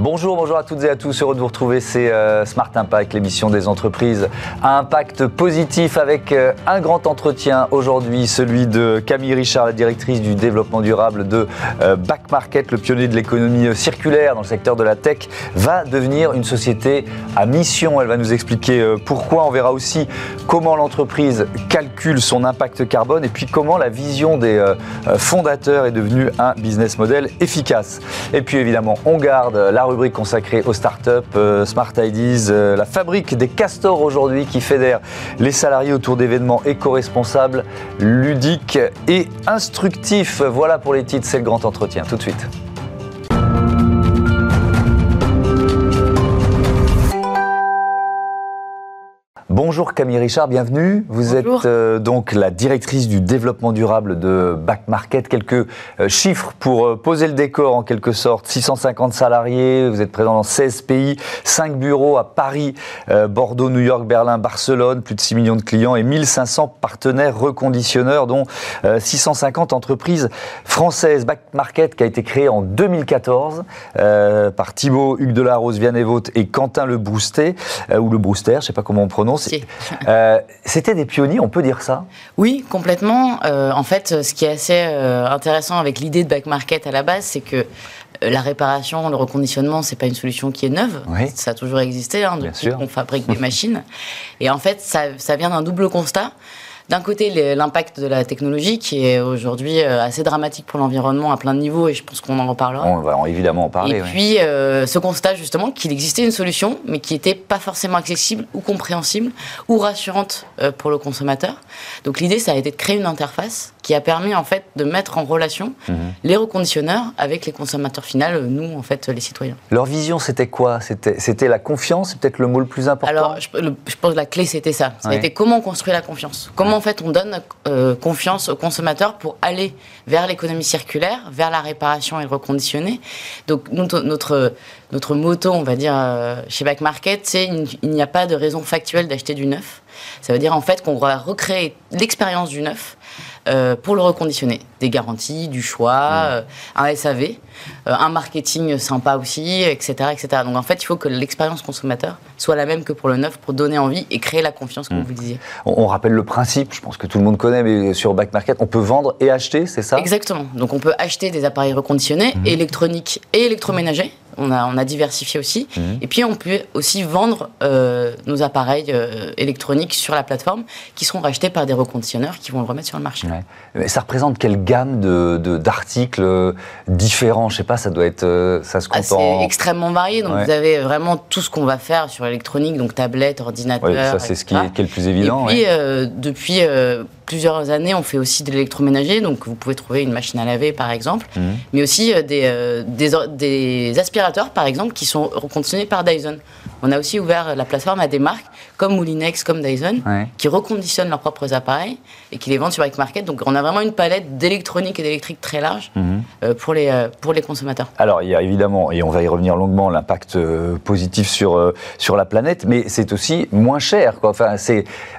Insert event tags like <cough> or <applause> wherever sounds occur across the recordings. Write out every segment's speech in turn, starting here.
Bonjour, bonjour à toutes et à tous. Heureux de vous retrouver. C'est euh, Smart Impact, l'émission des entreprises à impact positif avec euh, un grand entretien aujourd'hui, celui de Camille Richard, la directrice du développement durable de euh, Back Market, le pionnier de l'économie circulaire dans le secteur de la tech, va devenir une société à mission. Elle va nous expliquer pourquoi. On verra aussi comment l'entreprise calcule son impact carbone et puis comment la vision des fondateurs est devenue un business model efficace. Et puis évidemment, on garde la rubrique consacrée aux startups, euh, Smart Ideas, euh, la fabrique des castors aujourd'hui qui fédère les salariés autour d'événements éco-responsables, ludiques et instructifs. Voilà pour les titres, c'est le grand entretien. Tout de suite. Bonjour Camille Richard, bienvenue. Vous êtes euh, donc la directrice du développement durable de Back Market. Quelques euh, chiffres pour euh, poser le décor en quelque sorte. 650 salariés, vous êtes présent dans 16 pays, 5 bureaux à Paris, Bordeaux, New York, Berlin, Barcelone, plus de 6 millions de clients et 1500 partenaires reconditionneurs, dont 650 entreprises françaises. Back Market qui a été créé en 2014 par Thibaut Hugues Delarose, Vianney et Quentin Le Broustet, ou Le Brouster, je ne sais pas comment on prononce. Euh, c'était des pionniers, on peut dire ça? Oui, complètement. Euh, en fait, ce qui est assez euh, intéressant avec l'idée de back market à la base, c'est que la réparation, le reconditionnement, c'est pas une solution qui est neuve. Ça a toujours existé hein, depuis qu'on fabrique des machines. Et en fait, ça, ça vient d'un double constat d'un côté l'impact de la technologie qui est aujourd'hui euh, assez dramatique pour l'environnement à plein de niveaux et je pense qu'on en reparlera. On va évidemment en parler. Et puis euh, ce constat justement qu'il existait une solution mais qui n'était pas forcément accessible ou compréhensible ou rassurante euh, pour le consommateur. Donc l'idée ça a été de créer une interface qui a permis en fait de mettre en relation mhm. les reconditionneurs avec les consommateurs finaux, nous en fait les citoyens. Leur vision c'était quoi? C'était la confiance, c'est peut-être le mot le plus important? Alors je, pense que la clé c'était ça. C'était comment construire la confiance. Comment en fait on donne euh, confiance aux consommateurs pour aller vers l'économie circulaire, vers la réparation et le reconditionné. Donc notre, notre, notre motto, on va dire, euh, chez Back Market, c'est il n'y a pas de raison factuelle d'acheter du neuf. Ça veut dire en fait qu'on va recréer l'expérience du neuf pour le reconditionner. Des garanties, du choix, mmh. euh, un SAV, euh, un marketing sympa aussi, etc., etc. Donc en fait, il faut que l'expérience consommateur soit la même que pour le neuf pour donner envie et créer la confiance, comme mmh. vous le disiez. On, rappelle le principe, je pense que tout le monde connaît, mais sur Back Market, on peut vendre et acheter, c'est ça? Exactement. Donc on peut acheter des appareils reconditionnés, mmh. électroniques et électroménagers on a, on a diversifié aussi. Mhm. Et puis, on peut aussi vendre euh, nos appareils euh, électroniques sur la plateforme qui seront rachetés par des reconditionneurs qui vont le remettre sur le marché. Mais ça représente quelle gamme d'articles de, différents Je sais pas, ça doit être. Ça se compte C'est extrêmement varié. Donc, vous avez vraiment tout ce qu'on va faire sur l'électronique, donc tablette, ordinateur. ça, c'est ce qui est, qui est, le plus évident. Et puis, euh, depuis plusieurs années, on fait aussi de l'électroménager, donc vous pouvez trouver une machine à laver par exemple, mhm. mais aussi euh, des, euh, des, des, aspirateurs par exemple qui sont reconditionnés par Dyson. On a aussi ouvert la plateforme à des marques comme Moulinex, comme Dyson, qui reconditionnent leurs propres appareils et qui les vendent sur Bike Market. Donc on a vraiment une palette d'électronique et d'électrique très large mhm. euh, pour, les, pour les consommateurs. Alors il y a évidemment, et on va y revenir longuement, l'impact positif sur, sur la planète, mais c'est aussi moins cher. Quoi. Enfin,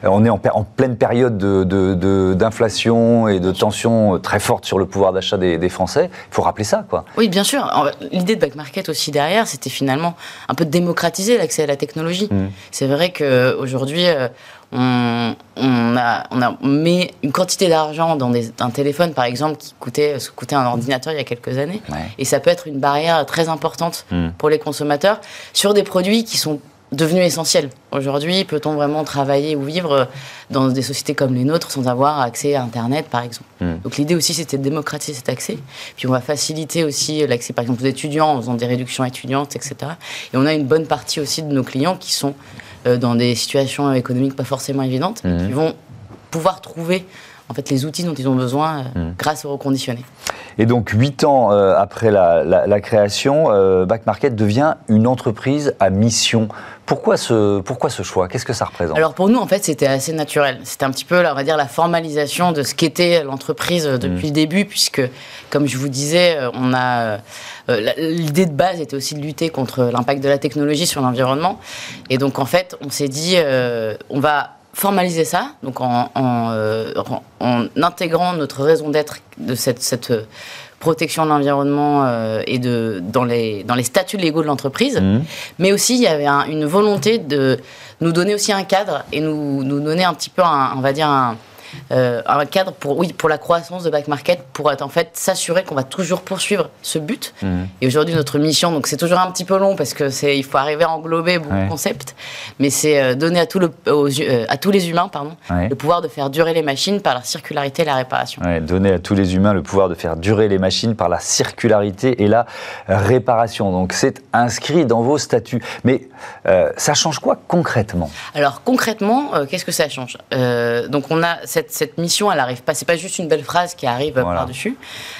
on est en, en pleine période de d'inflation et de tensions très fortes sur le pouvoir d'achat des, Français. Il faut rappeler ça, quoi. Oui, bien sûr. L'idée de Back Market aussi derrière, c'était finalement un peu de démocratiser l'accès à la technologie. Mm. C'est vrai qu'aujourd'hui, euh, on, on, a, on a mis une quantité d'argent dans un téléphone, par exemple, qui coûtait, coûtait un ordinateur il y a quelques années. Et ça peut être une barrière très importante mm. pour les consommateurs sur des produits qui sont devenu essentiel. Aujourd'hui, peut-on vraiment travailler ou vivre dans des sociétés comme les nôtres sans avoir accès à Internet, par exemple hmm. Donc l'idée aussi, c'était de démocratiser cet accès. Puis on va faciliter aussi l'accès, par exemple, aux étudiants en faisant des réductions étudiantes, etc. Et on a une bonne partie aussi de nos clients qui sont euh, dans des situations économiques pas forcément évidentes, hmm. qui vont pouvoir trouver en fait les outils dont ils ont besoin euh, hmm. grâce au reconditionné. Et donc, huit ans euh, après la, création, euh, Back Market devient une entreprise à mission. Pourquoi ce, pourquoi ce choix? Qu'est-ce que ça représente? Alors pour nous, en fait, c'était assez naturel. C'était un petit peu, on va dire, la formalisation de ce qu'était l'entreprise depuis le début, puisque, comme je vous disais, on a l'idée de base était aussi de lutter contre l'impact de la technologie sur l'environnement. Et donc, en fait, on s'est dit, on va formaliser ça, donc en, en, euh, en, intégrant notre raison d'être de cette, cette protection de l'environnement et de, dans, les, dans les statuts légaux de l'entreprise. Mmh. Mais aussi, il y avait une volonté de nous donner aussi un cadre et nous, nous donner un petit peu, un, on va dire, un, euh, un cadre pour, oui, pour la croissance de back market, pour être en fait s'assurer qu'on va toujours poursuivre ce but. Mhm. Et aujourd'hui, notre mission, donc c'est toujours un petit peu long parce que c'est, il faut arriver à englober beaucoup de concepts, mais c'est euh, donner à, tout le, euh, à tous les humains, pardon, le pouvoir de faire durer les machines par la circularité et la réparation. donner à tous les humains le pouvoir de faire durer les machines par la circularité et la réparation. Donc c'est inscrit dans vos statuts. Mais ça change quoi concrètement? Alors concrètement, qu'est-ce que ça change? Donc on a cette cette, mission, elle arrive pas. C'est pas juste une belle phrase qui arrive par-dessus.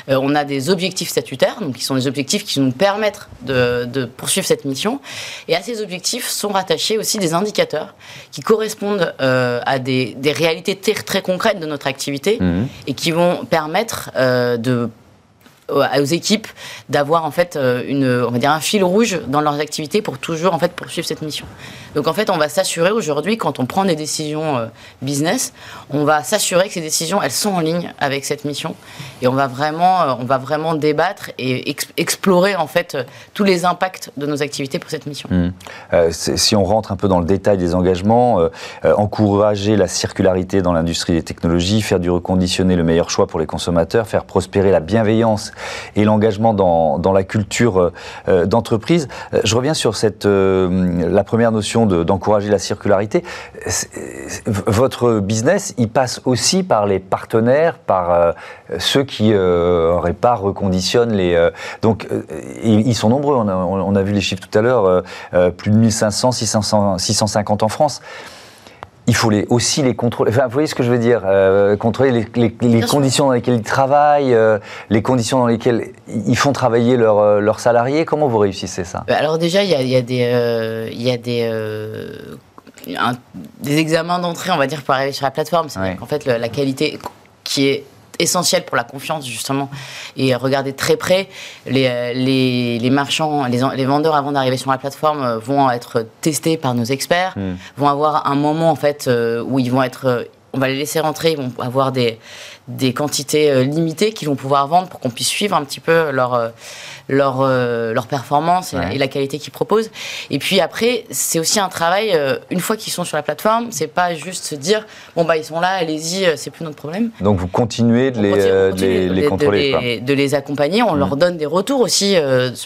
Euh, on a des objectifs statutaires, donc qui sont des objectifs qui nous permettent de, poursuivre cette mission. Et à ces objectifs sont rattachés aussi des indicateurs qui correspondent euh, à des, réalités très, concrètes de notre activité mmh. et qui vont permettre euh, de aux équipes d'avoir en fait euh, une, on va dire un fil rouge dans leurs activités pour toujours en fait poursuivre cette mission. Donc en fait, on va s'assurer aujourd'hui quand on prend des décisions euh, business, on va s'assurer que ces décisions elles sont en ligne avec cette mission et on va vraiment, euh, on va vraiment débattre et explorer en fait tous les impacts de nos activités pour cette mission. Mmh. si on rentre un peu dans le détail des engagements, encourager la circularité dans l'industrie des technologies, faire du reconditionné le meilleur choix pour les consommateurs, faire prospérer la bienveillance et l'engagement dans, la culture euh, d'entreprise. Euh, je reviens sur euh, la première notion d'encourager la circularité. Votre business, il passe aussi par les partenaires, par ceux qui réparent, reconditionnent les. donc, ils sont nombreux. On a, on a, vu les chiffres tout à l'heure. plus de 1500, 600, 650 en France il faut les, aussi les contrôler. Enfin, vous voyez ce que je veux dire euh, Contrôler les, conditions dans lesquelles ils travaillent, euh, les conditions dans lesquelles ils font travailler euh, leurs salariés. Comment vous réussissez ça? Alors déjà, il y a, y a, des, y a des, des examens d'entrée, on va dire, pour arriver sur la plateforme. C'est en fait, la qualité qui est essentiel pour la confiance justement et regarder très près les, euh, les, les marchands, les, les, vendeurs avant d'arriver sur la plateforme euh, vont être testés par nos experts, hmm. vont avoir un moment en fait euh, où ils vont être on va les laisser rentrer, ils vont avoir des, des quantités limitées qu'ils vont pouvoir vendre pour qu'on puisse suivre un petit peu leur, leur, euh, leur performance et, la qualité qu'ils proposent. Et puis après, c'est aussi un travail, euh, une fois qu'ils sont sur la plateforme, c'est pas juste se dire, bon, bah, ils sont là, allez-y, euh, c'est plus notre problème. Donc vous continuez de, les, les, contrôler de les, accompagner, on leur mmh. donne des retours aussi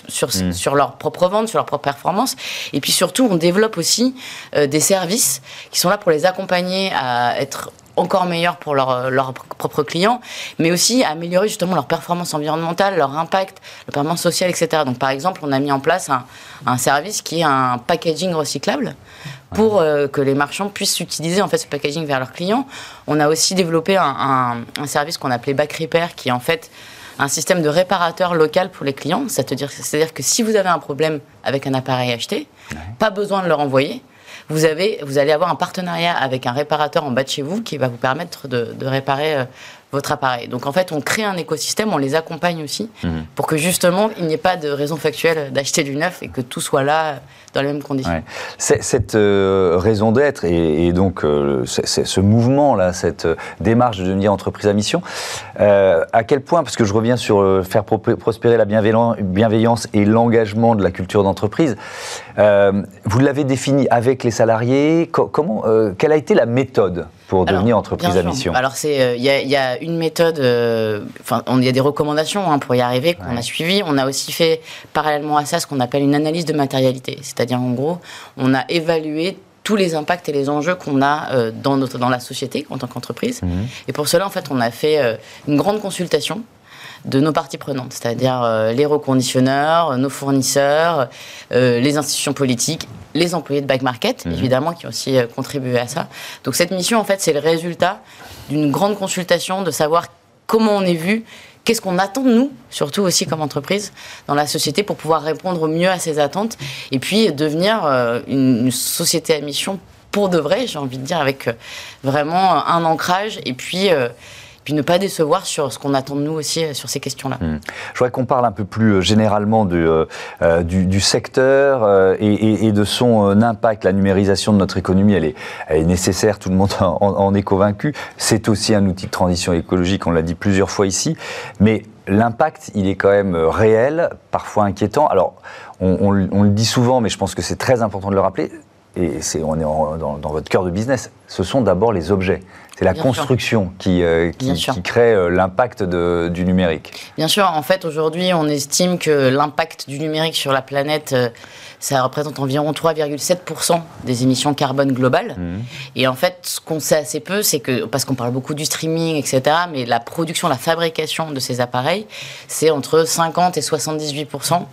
sur, mmh. sur leur propre vente, sur leur propre performance. Et puis surtout, on développe aussi des services qui sont là pour les accompagner à être encore meilleurs pour leurs leur propres clients, mais aussi améliorer justement leur performance environnementale, leur impact, leur performance sociale, etc. Donc par exemple, on a mis en place un, un service qui est un packaging recyclable pour euh, que les marchands puissent utiliser en fait ce packaging vers leurs clients. On a aussi développé un, un, service qu'on appelait Back Repair, qui est en fait un système de réparateur local pour les clients. C'est-à-dire que si vous avez un problème avec un appareil acheté, pas besoin de le renvoyer vous, avez, vous allez avoir un partenariat avec un réparateur en bas de chez vous qui va vous permettre de, réparer euh, votre appareil. Donc en fait, on crée un écosystème, on les accompagne aussi mhm. pour que justement il n'y ait pas de raison factuelle d'acheter du neuf et que tout soit là dans les mêmes conditions. Cette euh, raison d'être et, donc euh, ce mouvement-là, cette démarche de devenir entreprise à mission, à quel point, parce que je reviens sur faire prospérer la bienveillance et l'engagement de la culture d'entreprise, vous l'avez défini avec les salariés, comment, quelle a été la méthode pour devenir entreprise à mission Alors, il euh, y, a une méthode, euh, enfin, il y a des recommandations hein, pour y arriver qu'on a suivies. On a aussi fait, parallèlement à ça, ce qu'on appelle une analyse de matérialité. C'est-à-dire, en gros, on a évalué tous les impacts et les enjeux qu'on a euh, dans, notre, dans la société en tant qu'entreprise. Mhm. Et pour cela, en fait, on a fait une grande consultation de nos parties prenantes, c'est-à-dire les reconditionneurs, nos fournisseurs, les institutions politiques les employés de Back Market, mhm. évidemment, qui ont aussi euh, contribué à ça. Donc cette mission, en fait, c'est le résultat d'une grande consultation, de savoir comment on est vu, qu'est-ce qu'on attend de nous, surtout aussi comme entreprise, dans la société, pour pouvoir répondre au mieux à ces attentes, et puis devenir euh, une, société à mission pour de vrai, j'ai envie de dire, avec euh, vraiment un ancrage, et puis puis ne pas décevoir sur ce qu'on attend de nous aussi euh, sur ces questions-là. Hmm. Je voudrais qu'on parle un peu plus euh, généralement euh, du, secteur et, de son impact. La numérisation de notre économie, elle est, nécessaire, tout le monde en est convaincu. C'est aussi un outil de transition écologique, on l'a dit plusieurs fois ici. Mais l'impact, il est quand même réel, parfois inquiétant. Alors, on, le dit souvent, mais je pense que c'est très important de le rappeler. Et on est dans, votre cœur de business. Ce sont d'abord les objets. C'est la construction qui, euh, qui, crée euh, l'impact du numérique. Bien sûr. En fait, aujourd'hui, on estime que l'impact du numérique sur la planète euh, ça représente environ 3,7% des émissions carbone globales. Mmh. Et en fait, ce qu'on sait assez peu, c'est que, parce qu'on parle beaucoup du streaming, etc., mais la production, la fabrication de ces appareils, c'est entre 50 et 78%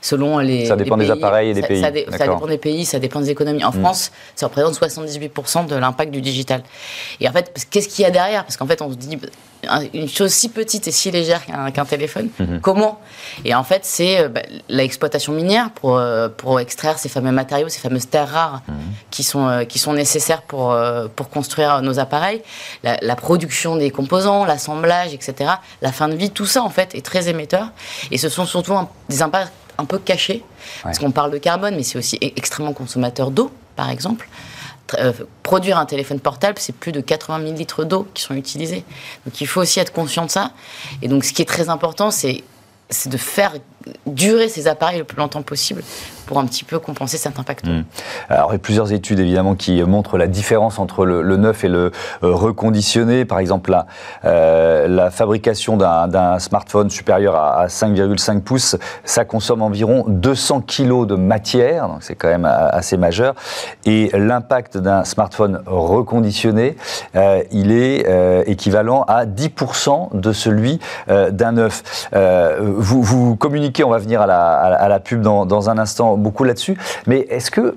selon les. Ça dépend des appareils et des pays. Ça, dépend des pays, ça dépend des économies. En mmh. France, ça représente 78% de l'impact du digital. Et en fait, qu'est-ce qu'il y a derrière? Parce qu'en fait, on se dit, une chose si petite et si légère qu'un téléphone, mhm. comment? Et en fait, c'est euh, bah, l'exploitation minière pour, euh, pour extraire ces fameux matériaux, ces fameuses terres rares mhm. qui, sont, euh, qui sont nécessaires pour, pour construire nos appareils, la, production des composants, l'assemblage, etc. La fin de vie, tout ça, en fait, est très émetteur. Et ce sont surtout des impacts un peu cachés, parce qu'on parle de carbone, mais c'est aussi e-, extrêmement consommateur d'eau, par exemple. Euh, produire un téléphone portable, c'est plus de 80 000 litres d'eau qui sont utilisés. Donc il faut aussi être conscient de ça. Et donc ce qui est très important, c'est de faire durer ces appareils le plus longtemps possible pour un petit peu compenser cet impact. Hmm. Alors, il y a plusieurs études évidemment qui montrent la différence entre le, neuf et le euh, reconditionné. Par exemple, la, euh, fabrication d'un smartphone supérieur à, 5,5 pouces, ça consomme environ 200 kilos de matière, donc c'est quand même assez majeur. Et l'impact d'un smartphone reconditionné, euh, il est équivalent à 10% de celui d'un neuf. vous, vous communiquez, on va venir à la, pub dans un instant beaucoup là-dessus. Mais est-ce que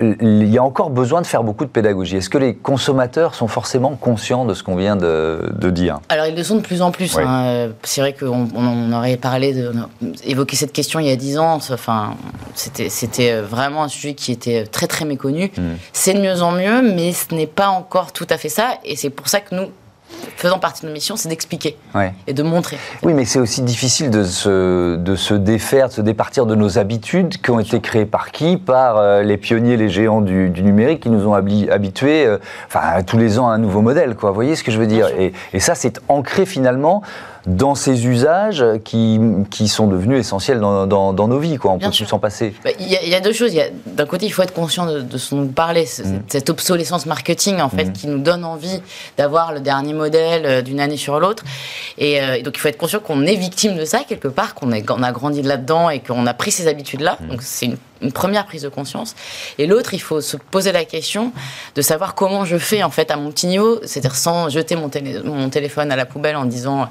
il y a encore besoin de faire beaucoup de pédagogie? Est-ce que les consommateurs sont forcément conscients de ce qu'on vient de, dire? Alors ils le sont de plus en plus. Hein. C'est vrai qu'on on aurait parlé, de, évoqué cette question il y a dix ans. Enfin, c'était vraiment un sujet qui était très très méconnu. Hmm. C'est de mieux en mieux, mais ce n'est pas encore tout à fait ça. Et c'est pour ça que nous, faisant partie de nos missions, c'est d'expliquer et de montrer. Oui, mais c'est aussi difficile de se, de se défaire, de se départir de nos habitudes qui ont été créées par qui? Par euh, les pionniers, les géants du, numérique qui nous ont habitués, euh, enfin, tous les ans à un nouveau modèle, quoi. Vous voyez ce que je veux dire? Et, et, ça, c'est ancré finalement dans ces usages qui, qui sont devenus essentiels dans, dans, nos vies. Quoi. On peut plus s'en passer. Bah, il y, a deux choses. D'un côté, il faut être conscient de, ce dont vous parlez, mm. cette obsolescence marketing en fait, mm. qui nous donne envie d'avoir le dernier modèle euh, d'une année sur l'autre. Euh, et, donc, il faut être conscient qu'on est victime de ça quelque part, qu'on on a grandi là-dedans et qu'on a pris ces habitudes-là. Mm. Donc, c'est une une première prise de conscience. Et l'autre, il faut se poser la question de savoir comment je fais en fait à mon petit niveau, c'est-à-dire sans jeter mon, mon, téléphone à la poubelle en disant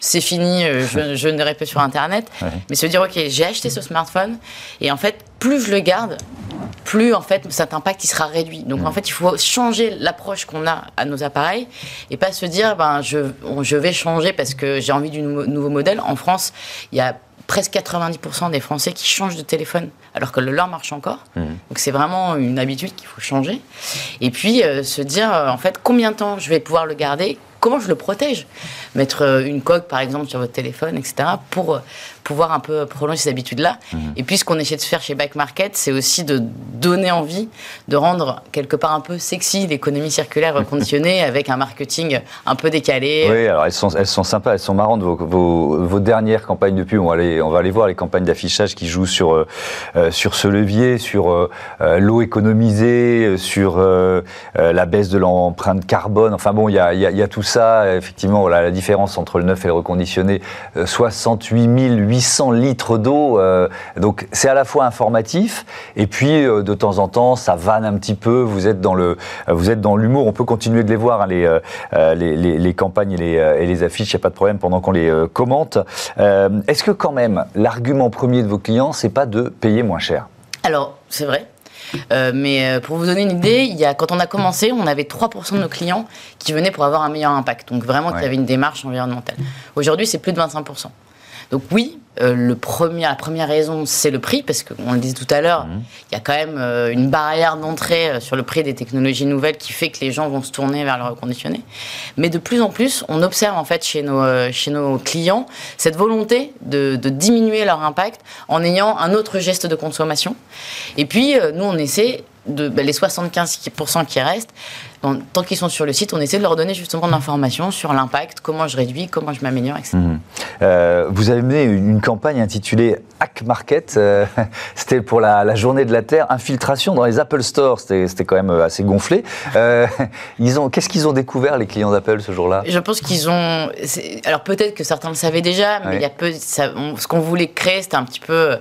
c'est fini, euh, je, ne n'irai plus sur Internet. Mais se dire, OK, j'ai acheté ce smartphone et en fait, plus je le garde, plus en fait cet impact il sera réduit. Donc en mm. fait, il faut changer l'approche qu'on a à nos appareils et pas se dire, ben, je, je vais changer parce que j'ai envie du nouveau modèle. En France, il y a presque 90% des Français qui changent de téléphone alors que le leur marche encore. Mmh. Donc c'est vraiment une habitude qu'il faut changer. Et puis euh, se dire euh, en fait combien de temps je vais pouvoir le garder, comment je le protège? Mettre euh, une coque par exemple sur votre téléphone, etc. pour pouvoir un peu prolonger ces habitudes-là. Mmh. Et puis ce qu'on essaie de faire chez Back Market, c'est aussi de donner envie, de rendre quelque part un peu sexy l'économie circulaire reconditionnée <laughs> avec un marketing un peu décalé. Oui, alors elles sont, elles sont sympas, elles sont marrantes. Vos, vos, dernières campagnes de pub, on va aller, on va aller voir les campagnes d'affichage qui jouent sur, euh, euh, sur ce levier, sur euh, l'eau économisée, sur la baisse de l'empreinte carbone. Enfin bon, il y a, y a, tout ça. Effectivement, voilà, la différence entre le neuf et le reconditionné, 68 800 800 litres d'eau. Euh, donc c'est à la fois informatif et puis euh, de temps en temps ça vanne un petit peu. Vous êtes dans le, vous êtes dans l'humour. On peut continuer de les voir hein, euh, les, les, les, campagnes et les, et les affiches. Il n'y a pas de problème pendant qu'on les commente. Est-ce que quand même l'argument premier de vos clients c'est pas de payer moins cher? Alors c'est vrai. mais pour vous donner une idée, il y a, quand on a commencé, on avait 3% de nos clients qui venaient pour avoir un meilleur impact. Donc vraiment qui avaient une démarche environnementale. Aujourd'hui, c'est plus de 25%. Donc oui, euh, le premier, la première raison, c'est le prix, parce qu'on le disait tout à l'heure, mhm. il y a quand même euh, une barrière d'entrée euh, sur le prix des technologies nouvelles qui fait que les gens vont se tourner vers le reconditionné. Mais de plus en plus, on observe en fait chez nos, chez nos clients cette volonté de, de, diminuer leur impact en ayant un autre geste de consommation. Et puis, nous, on essaie de, bah, les 75% qui restent, tant qu'ils sont sur le site, on essaie de leur donner justement de l'information sur l'impact, comment je réduis, comment je m'améliore, etc. Mhm. Euh, vous avez mené une, campagne intitulée Hack Market. Euh, <laughs> c'était pour la, journée de la Terre, infiltration dans les Apple Stores. C'était quand même assez gonflé. Euh, <laughs> Qu'est-ce qu'ils ont découvert, les clients d'Apple, ce jour-là? Je pense qu'ils ont. Alors peut-être que certains le savaient déjà, mais il y a peu, ce qu'on voulait créer, c'était un petit peu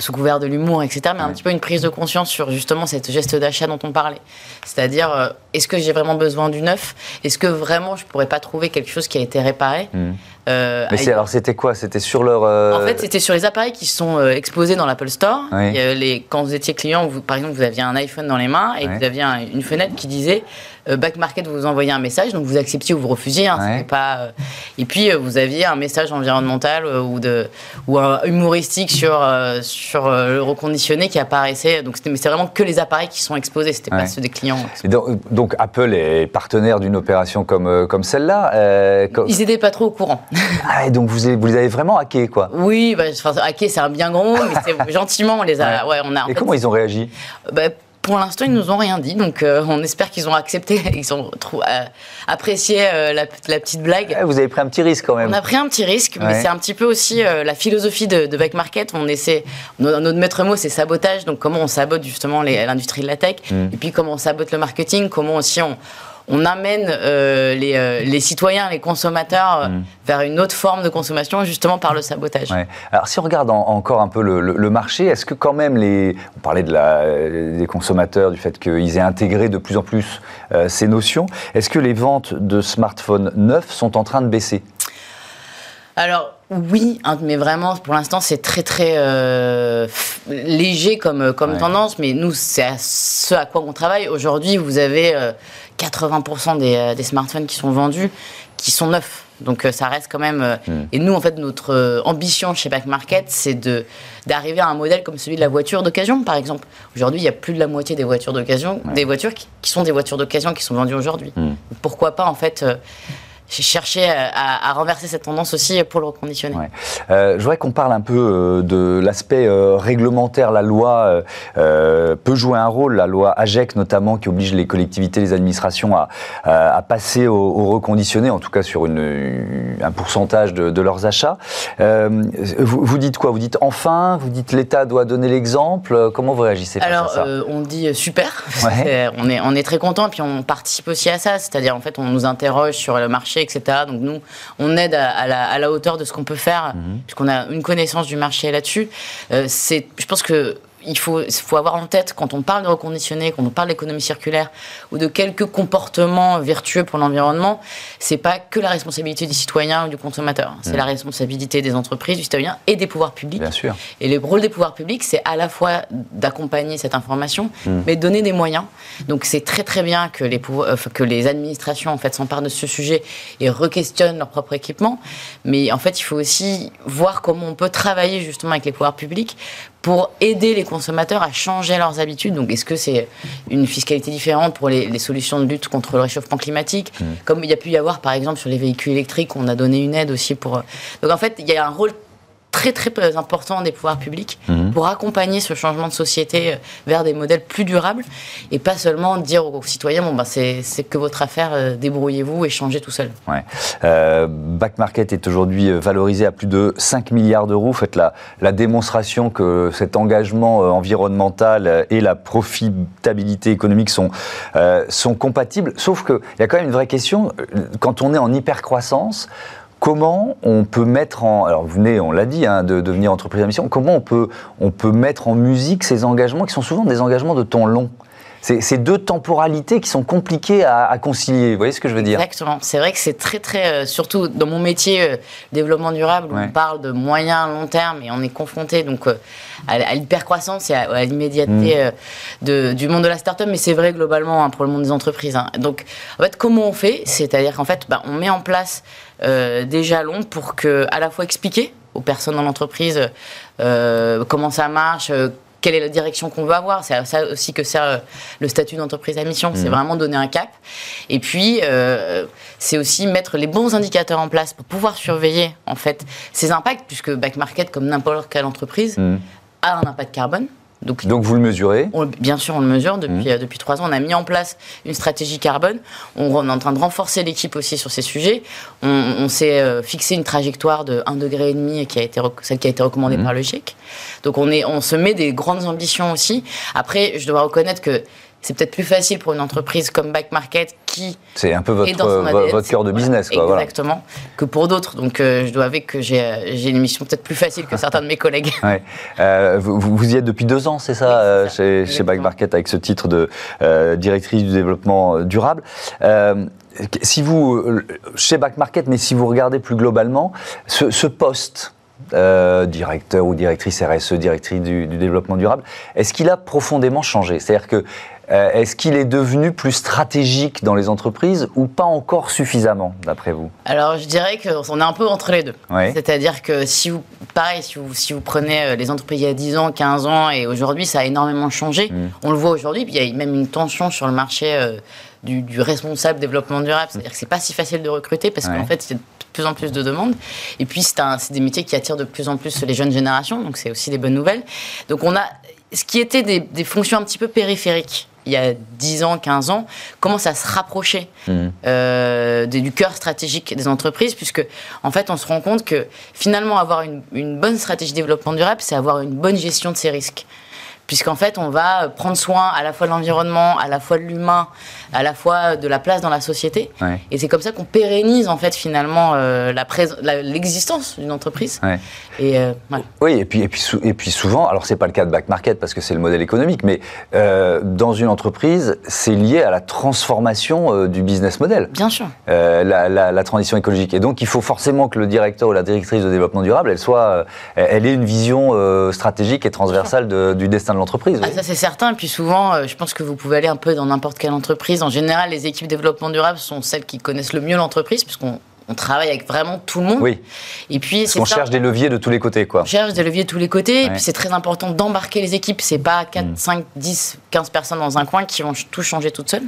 sous couvert de l'humour, etc., mais un petit peu une prise de conscience sur justement cette geste d'achat dont on parlait. C'est-à-dire, euh, est-ce que j'ai vraiment besoin du neuf? Est-ce que vraiment je pourrais pas trouver quelque chose qui a été réparé? Hmm. euh, Mais alors c'était quoi? C'était sur leur. Euh, en fait, c'était sur les appareils qui sont exposés dans l'Apple Store. les, quand vous étiez client, vous, par exemple, vous aviez un iPhone dans les mains et vous aviez une fenêtre qui disait Back Market vous envoyez un message, donc vous acceptiez ou vous refusiez. Hein, pas, euh, et puis euh, vous aviez un message environnemental ou, de, ou un humoristique sur, sur le reconditionné qui apparaissait. Donc mais c'est vraiment que les appareils qui sont exposés, c'était pas ceux des clients. Donc, Apple est partenaire d'une opération comme, comme celle-là. Ils n'étaient pas trop au courant. <laughs> ah, donc vous, vous les avez vraiment hackés, quoi Oui, bah, hacker c'est un bien grand mot, mais <laughs> gentiment on les a. Ouais. on a et comment ils ont réagi? Bah, pour l'instant, ils nous ont rien dit, donc euh, on espère qu'ils ont accepté, <laughs> ils ont euh, apprécié euh, la, petite blague. vous avez pris un petit risque quand même. On a pris un petit risque, mais c'est un petit peu aussi la philosophie de, de Back Market. On essaie, notre, maître mot, c'est sabotage, donc comment on sabote justement l'industrie de la tech, mm. et puis comment on sabote le marketing, comment aussi on on amène euh, euh, les, citoyens, les consommateurs euh, mm. vers une autre forme de consommation justement par le sabotage. Alors si on regarde encore un peu le, marché, est-ce que quand même les... On parlait de la, des consommateurs, du fait qu'ils aient intégré de plus en plus ces notions. Est-ce que les ventes de smartphones neufs sont en train de baisser? Alors oui, hein, mais vraiment pour l'instant c'est très très léger comme, comme tendance, mais nous c'est ce à quoi on travaille. Aujourd'hui vous avez 80% euh, des, smartphones qui sont vendus qui sont neufs. Donc euh, ça reste quand même. Euh, hmm. Et nous, en fait, notre ambition chez Back Market, c'est de d'arriver à un modèle comme celui de la voiture d'occasion, par exemple. Aujourd'hui, il y a plus de la moitié des voitures d'occasion, des voitures qui, sont des voitures d'occasion qui sont vendues aujourd'hui. Hmm. Pourquoi pas, en fait, j'ai cherché à, renverser cette tendance aussi pour le reconditionner. Euh, je voudrais qu'on parle un peu euh, de l'aspect euh, réglementaire. La loi peut jouer un rôle, la loi AGEC notamment, qui oblige les collectivités, les administrations à, à passer au, reconditionné, en tout cas sur une, un pourcentage de, leurs achats. Vous, vous, dites quoi? Vous dites enfin? Vous dites l'État doit donner l'exemple? Comment vous réagissez Alors, à ça? on dit super. <laughs> on, est, on est très content, puis on participe aussi à ça. C'est-à-dire, en fait, on nous interroge sur le marché etc. Donc nous, on aide à, la, hauteur de ce qu'on peut faire, mhm. puisqu'on a une connaissance du marché là-dessus. Euh, c'est, je pense que il faut, faut avoir en tête, quand on parle de reconditionner, quand on parle d'économie circulaire ou de quelques comportements vertueux pour l'environnement, c'est pas que la responsabilité du citoyen ou du consommateur. C'est la responsabilité des entreprises, du citoyen et des pouvoirs publics. Bien sûr. Et le rôle des pouvoirs publics, c'est à la fois d'accompagner cette information, mm. mais de donner des moyens. Donc c'est très très bien que les, euh, que les administrations en fait, s'emparent de ce sujet et requestionnent leur propre équipement. Mais en fait, il faut aussi voir comment on peut travailler justement avec les pouvoirs publics pour aider les consommateurs à changer leurs habitudes. Donc, est-ce que c'est une fiscalité différente pour les, solutions de lutte contre le réchauffement climatique mmh. Comme il y a pu y avoir, par exemple, sur les véhicules électriques, on a donné une aide aussi pour. Donc, en fait, il y a un rôle très très important des pouvoirs publics mhm. pour accompagner ce changement de société euh, vers des modèles plus durables et pas seulement dire aux citoyens bon bah c'est que votre affaire euh, débrouillez-vous et changez tout seul. Ouais. Euh, Back Market est aujourd'hui valorisé à plus de 5 milliards d'euros. Faites la, la démonstration que cet engagement environnemental et la profitabilité économique sont, sont compatibles. Sauf qu'il y a quand même une vraie question. Quand on est en hypercroissance, Comment on peut mettre en, alors vous venez, on l'a dit, hein, de devenir entreprise à mission, comment on peut, on peut mettre en musique ces engagements qui sont souvent des engagements de temps long? C'est deux temporalités qui sont compliquées à, concilier. Vous voyez ce que je veux dire? Exactement. C'est vrai que c'est très, très. Euh, surtout dans mon métier, euh, développement durable, on parle de moyen, long terme et on est confronté donc euh, à, l'hypercroissance et à, l'immédiateté mm. du monde de la start-up. Mais c'est vrai globalement hein, pour le monde des entreprises. Hein. Donc, en fait, comment on fait? C'est-à-dire qu'en fait, bah, on met en place des jalons pour que, à la fois expliquer aux personnes dans l'entreprise euh, comment ça marche, euh, quelle est la direction qu'on veut avoir. C'est ça aussi que sert le statut d'entreprise à mission. C'est mmh. vraiment donner un cap. Et puis, c'est aussi mettre les bons indicateurs en place pour pouvoir surveiller en fait ces impacts, puisque Back Market, comme n'importe quelle entreprise, mmh. a un impact carbone. Donc, Donc vous le mesurez Bien sûr, on le mesure. Depuis, mmh. depuis trois ans, on a mis en place une stratégie carbone. On, est en train de renforcer l'équipe aussi sur ces sujets. On, s'est fixé une trajectoire de 1,5 degré, qui a été, celle qui a été recommandée mmh. par le GIEC. Donc on, est, on se met des grandes ambitions aussi. Après, je dois reconnaître que c'est peut-être plus facile pour une entreprise comme Back Market qui c'est un peu votre, votre cœur de business quoi, exactement que pour d'autres. Donc euh, je dois avouer que j'ai une mission peut-être plus facile que certains de mes collègues. <laughs> Ouais. euh, vous, vous, y êtes depuis deux ans c'est ça, euh, chez, chez, Back Market avec ce titre de euh, directrice du développement durable. Si vous chez Back Market mais si vous regardez plus globalement ce, ce poste euh, directeur ou directrice RSE, directrice du, du développement durable, est-ce qu'il a profondément changé? C'est-à-dire que euh, est-ce qu'il est devenu plus stratégique dans les entreprises ou pas encore suffisamment, d'après vous? Alors, je dirais qu'on est un peu entre les deux. C'est-à-dire que si vous, pareil, si vous, si vous prenez euh, les entreprises il y a 10 ans, 15 ans et aujourd'hui, ça a énormément changé. Mm. On le voit aujourd'hui, puis il y a même une tension sur le marché euh, du, responsable développement durable. C'est-à-dire que c'est pas si facile de recruter parce qu'en fait, c'est de plus en plus de demandes. Et puis, c'est des métiers qui attirent de plus en plus les jeunes générations, donc c'est aussi des bonnes nouvelles. Donc, on a ce qui était des, des fonctions un petit peu périphériques il y a 10 ans, 15 ans, commence à se rapprocher mmh. euh, du cœur stratégique des entreprises, puisque en fait, on se rend compte que finalement, avoir une, une bonne stratégie de développement durable, c'est avoir une bonne gestion de ses risques puisqu'en fait, on va prendre soin à la fois de l'environnement, à la fois de l'humain, à la fois de la place dans la société. Et c'est comme ça qu'on pérennise en fait finalement euh, l'existence d'une entreprise. Et, euh, Oui, et puis, et, puis, et puis souvent, alors c'est pas le cas de back market parce que c'est le modèle économique, mais euh, dans une entreprise, c'est lié à la transformation du business model. Bien sûr. La, la, transition écologique. Et donc, il faut forcément que le directeur ou la directrice de développement durable, elle soit, elle ait une vision stratégique et transversale du destin de l'entreprise. Ah, ça c'est certain. Et puis souvent, euh, je pense que vous pouvez aller un peu dans n'importe quelle entreprise. En général, les équipes développement durable sont celles qui connaissent le mieux l'entreprise, puisqu'on on travaille avec vraiment tout le monde. Oui. Et puis Parce qu'on cherche des leviers de tous les côtés, quoi. On cherche des leviers de tous les côtés. Et puis c'est très important d'embarquer les équipes. C'est pas 4, 5, 10, 15 personnes dans un coin qui vont tout changer toutes seules.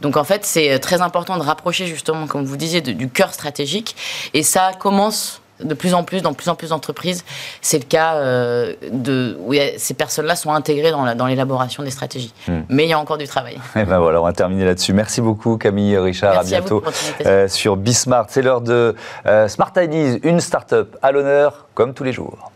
Donc en fait, c'est très important de rapprocher justement, comme vous disiez, du cœur stratégique. Et ça commence de plus en plus, dans plus en plus d'entreprises, c'est le cas euh, de, où ces personnes-là sont intégrées dans l'élaboration des stratégies. Hmm. Mais il y a encore du travail. Et <laughs> eh ben voilà, on va terminer là-dessus. Merci beaucoup Camille Richard, à bientôt euh, sur Bismart. C'est l'heure de euh, Smart Ideas, une start-up à l'honneur comme tous les jours.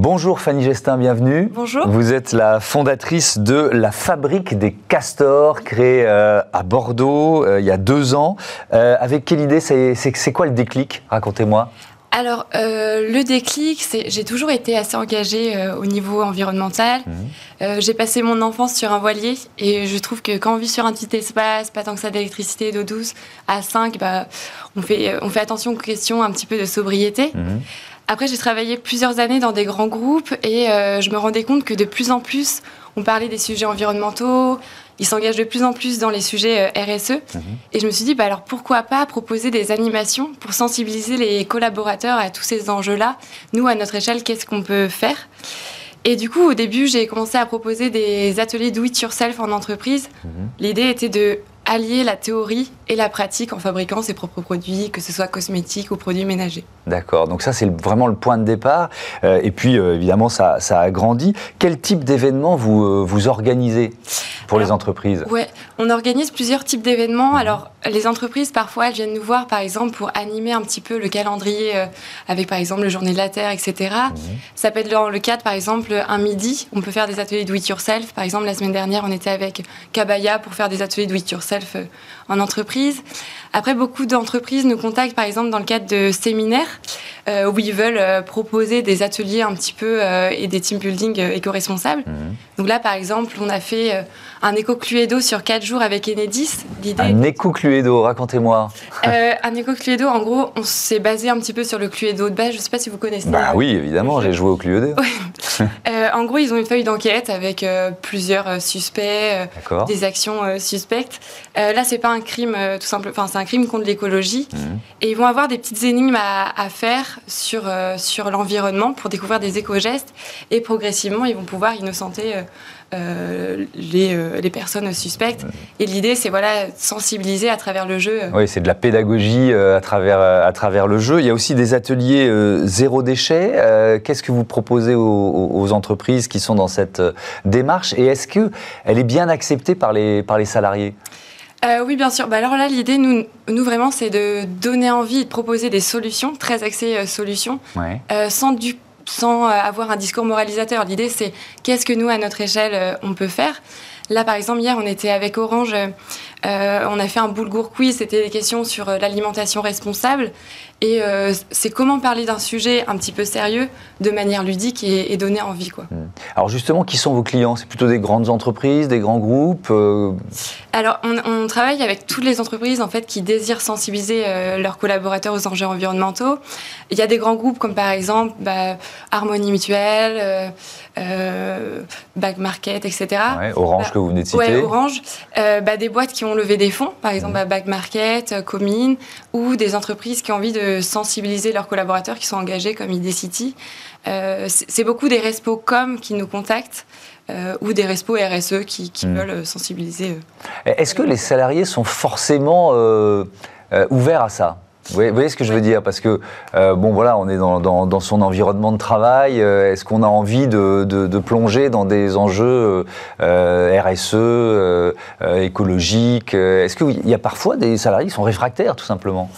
Bonjour Fanny Gestin, bienvenue. Bonjour. Vous êtes la fondatrice de la Fabrique des Castors, créée euh, à Bordeaux euh, il y a deux ans. Euh, avec quelle idée C'est quoi le déclic? Racontez-moi. Alors, le déclic, c'est j'ai toujours été assez engagée au niveau environnemental. Mmh. j'ai passé mon enfance sur un voilier et je trouve que quand on vit sur un petit espace, pas tant que ça d'électricité, d'eau douce, à 5, bah, on, fait, on fait attention aux questions un petit peu de sobriété. Mmh. Après, j'ai travaillé plusieurs années dans des grands groupes et euh, je me rendais compte que de plus en plus, on parlait des sujets environnementaux, ils s'engagent de plus en plus dans les sujets euh, RSE. Mhm. Et je me suis dit, bah alors pourquoi pas proposer des animations pour sensibiliser les collaborateurs à tous ces enjeux-là? Nous, à notre échelle, qu'est-ce qu'on peut faire? Et du coup, au début, j'ai commencé à proposer des ateliers do it yourself en entreprise. Mhm. L'idée était de allier la théorie et la pratique en fabriquant ses propres produits, que ce soit cosmétiques ou produits ménagers. D'accord, donc ça c'est vraiment le point de départ. Euh, et puis euh, évidemment ça, ça, a grandi. Quel type d'événements vous, euh, vous organisez pour les entreprises? Ouais, on organise plusieurs types d'événements. Mhm. Alors les entreprises parfois elles viennent nous voir par exemple pour animer un petit peu le calendrier avec par exemple le journée de la Terre, etc. Mhm. Ça peut être dans le cadre par exemple un midi, on peut faire des ateliers do it yourself. Par exemple la semaine dernière on était avec Kabaya pour faire des ateliers do it yourself en entreprise. Après, beaucoup d'entreprises nous contactent, par exemple, dans le cadre de séminaires euh, où ils veulent euh, proposer des ateliers un petit peu euh, et des team building éco-responsables. Mhm. Donc là, par exemple, on a fait un éco-cluedo sur quatre jours avec Enedis. Un éco-cluedo, racontez-moi. un éco-cluedo, en gros, on s'est basé un petit peu sur le cluedo de base. Je ne sais pas si vous connaissez. Bah oui, évidemment, j'ai joué au cluedo. <laughs> en gros, ils ont une feuille d'enquête avec plusieurs suspects, des actions suspectes. là, c'est pas un crime tout simple, enfin c'est un crime contre l'écologie. Mhm. Et ils vont avoir des petites énigmes à, à faire sur, euh, sur l'environnement pour découvrir des éco-gestes et progressivement ils vont pouvoir innocenter euh, euh, les, euh, les, personnes suspectes. Et l'idée, c'est voilà, sensibiliser à travers le jeu. Oui, c'est de la pédagogie à, travers, à travers le jeu. Il y a aussi des ateliers zéro déchet. Qu'est-ce que vous proposez aux, aux, entreprises qui sont dans cette démarche? Et est-ce qu'elle est bien acceptée par les, par les salariés? Euh, oui, bien sûr. Bah, alors là, l'idée, nous, nous vraiment, c'est de donner envie de proposer des solutions, très axées euh, solutions, euh, sans, du, sans avoir un discours moralisateur. L'idée, c'est qu'est-ce que nous, à notre échelle, on peut faire? Là, par exemple, hier, on était avec Orange, on a fait un boulgour quiz, c'était des questions sur l'alimentation responsable. Et euh, c'est comment parler d'un sujet un petit peu sérieux de manière ludique et, donner envie. Quoi. Hmm. Alors justement, qui sont vos clients? C'est plutôt des grandes entreprises, des grands groupes euh? Alors on, travaille avec toutes les entreprises en fait, qui désirent sensibiliser euh, leurs collaborateurs aux enjeux environnementaux. Il y a des grands groupes comme par exemple bah, Harmonie Mutuelle, Back Market, etc. Orange bah, que vous venez de citer. Orange. Bah, des boîtes qui ont levé des fonds, par exemple mmh. Back Market, Comine, ou des entreprises qui ont envie de sensibiliser leurs collaborateurs qui sont engagés comme IDCity. Euh, c'est beaucoup des respos com qui nous contactent. Euh, ou des respos RSE qui, hmm. veulent sensibiliser. Est-ce que les salariés sont forcément euh, ouverts à ça? Vous voyez, ce que je veux dire? Parce que, bon, voilà, on est dans, son environnement de travail. Est-ce qu'on a envie de, plonger dans des enjeux RSE, écologiques Est-ce qu'il y a parfois des salariés qui sont réfractaires, tout simplement?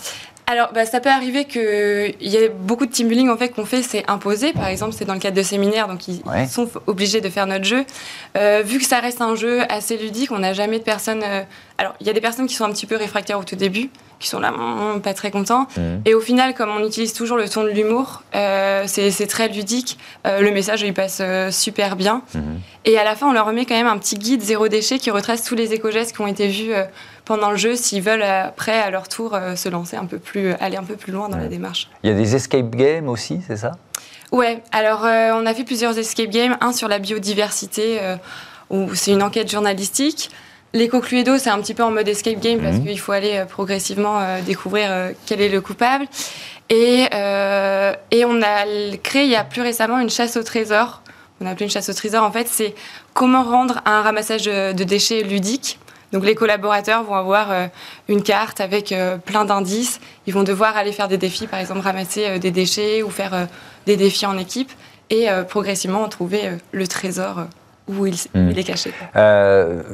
Alors, bah, ça peut arriver qu'il y ait beaucoup de team building en fait qu'on fait, c'est imposé. Par exemple, c'est dans le cadre de séminaires, donc ils sont obligés de faire notre jeu. Euh, vu que ça reste un jeu assez ludique, on n'a jamais de personnes. Euh, alors, il y a des personnes qui sont un petit peu réfractaires au tout début, qui sont là, mm, mm, pas très contents. Mhm. Et au final, comme on utilise toujours le ton de l'humour, euh, c'est très ludique. le message, il passe super bien. Mhm. Et à la fin, on leur remet quand même un petit guide zéro déchet qui retrace tous les éco-gestes qui ont été vus pendant le jeu s'ils veulent après à leur tour euh, se lancer un peu plus, aller un peu plus loin dans la démarche. Il y a des escape games aussi, c'est ça? Ouais, alors euh, on a fait plusieurs escape games, un sur la biodiversité euh, où c'est une enquête journalistique. L'éco-cluedo, c'est un petit peu en mode escape game parce mhm. qu'il faut aller progressivement découvrir quel est le coupable. Et, et on a créé il y a plus récemment une chasse au trésor. On a appelé une chasse au trésor. En fait, c'est comment rendre un ramassage de déchets ludique. Donc les collaborateurs vont avoir euh, une carte avec euh, plein d'indices. Ils vont devoir aller faire des défis, par exemple ramasser euh, des déchets ou faire des défis en équipe et progressivement trouver le trésor où il, hmm. est caché.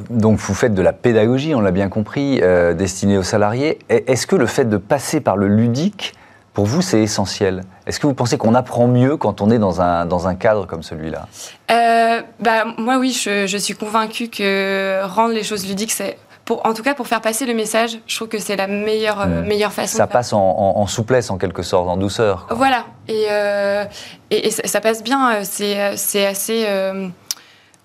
donc vous faites de la pédagogie, on l'a bien compris, destinée aux salariés. Est-ce que le fait de passer par le ludique pour vous, c'est essentiel? Est-ce que vous pensez qu'on apprend mieux quand on est dans un, dans un cadre comme celui-là? Euh, bah, Moi, oui, je, suis convaincue que rendre les choses ludiques, c'est. Pour, en tout cas, pour faire passer le message, je trouve que c'est la meilleure, euh, hmm. meilleure façon. Ça passe en, souplesse, en quelque sorte, en douceur. Voilà. Et, euh, et, ça, passe bien. C'est assez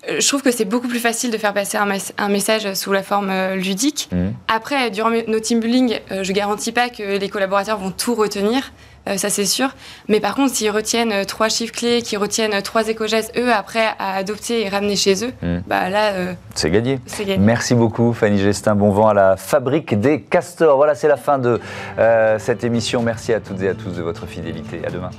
je trouve que c'est beaucoup plus facile de faire passer un, message sous la forme euh, ludique. Mmh. Après, durant nos team building, euh, je garantis pas que les collaborateurs vont tout retenir. Euh, ça c'est sûr. Mais par contre, s'ils retiennent trois chiffres clés, qu'ils retiennent trois éco-gestes, eux, après, à adopter et ramener chez eux, mmh. bah là... c'est gagné. Merci beaucoup, Fanny Gestin. Bon vent à la fabrique des castors. Voilà, c'est la fin de cette émission. Merci à toutes et à tous de votre fidélité. À demain.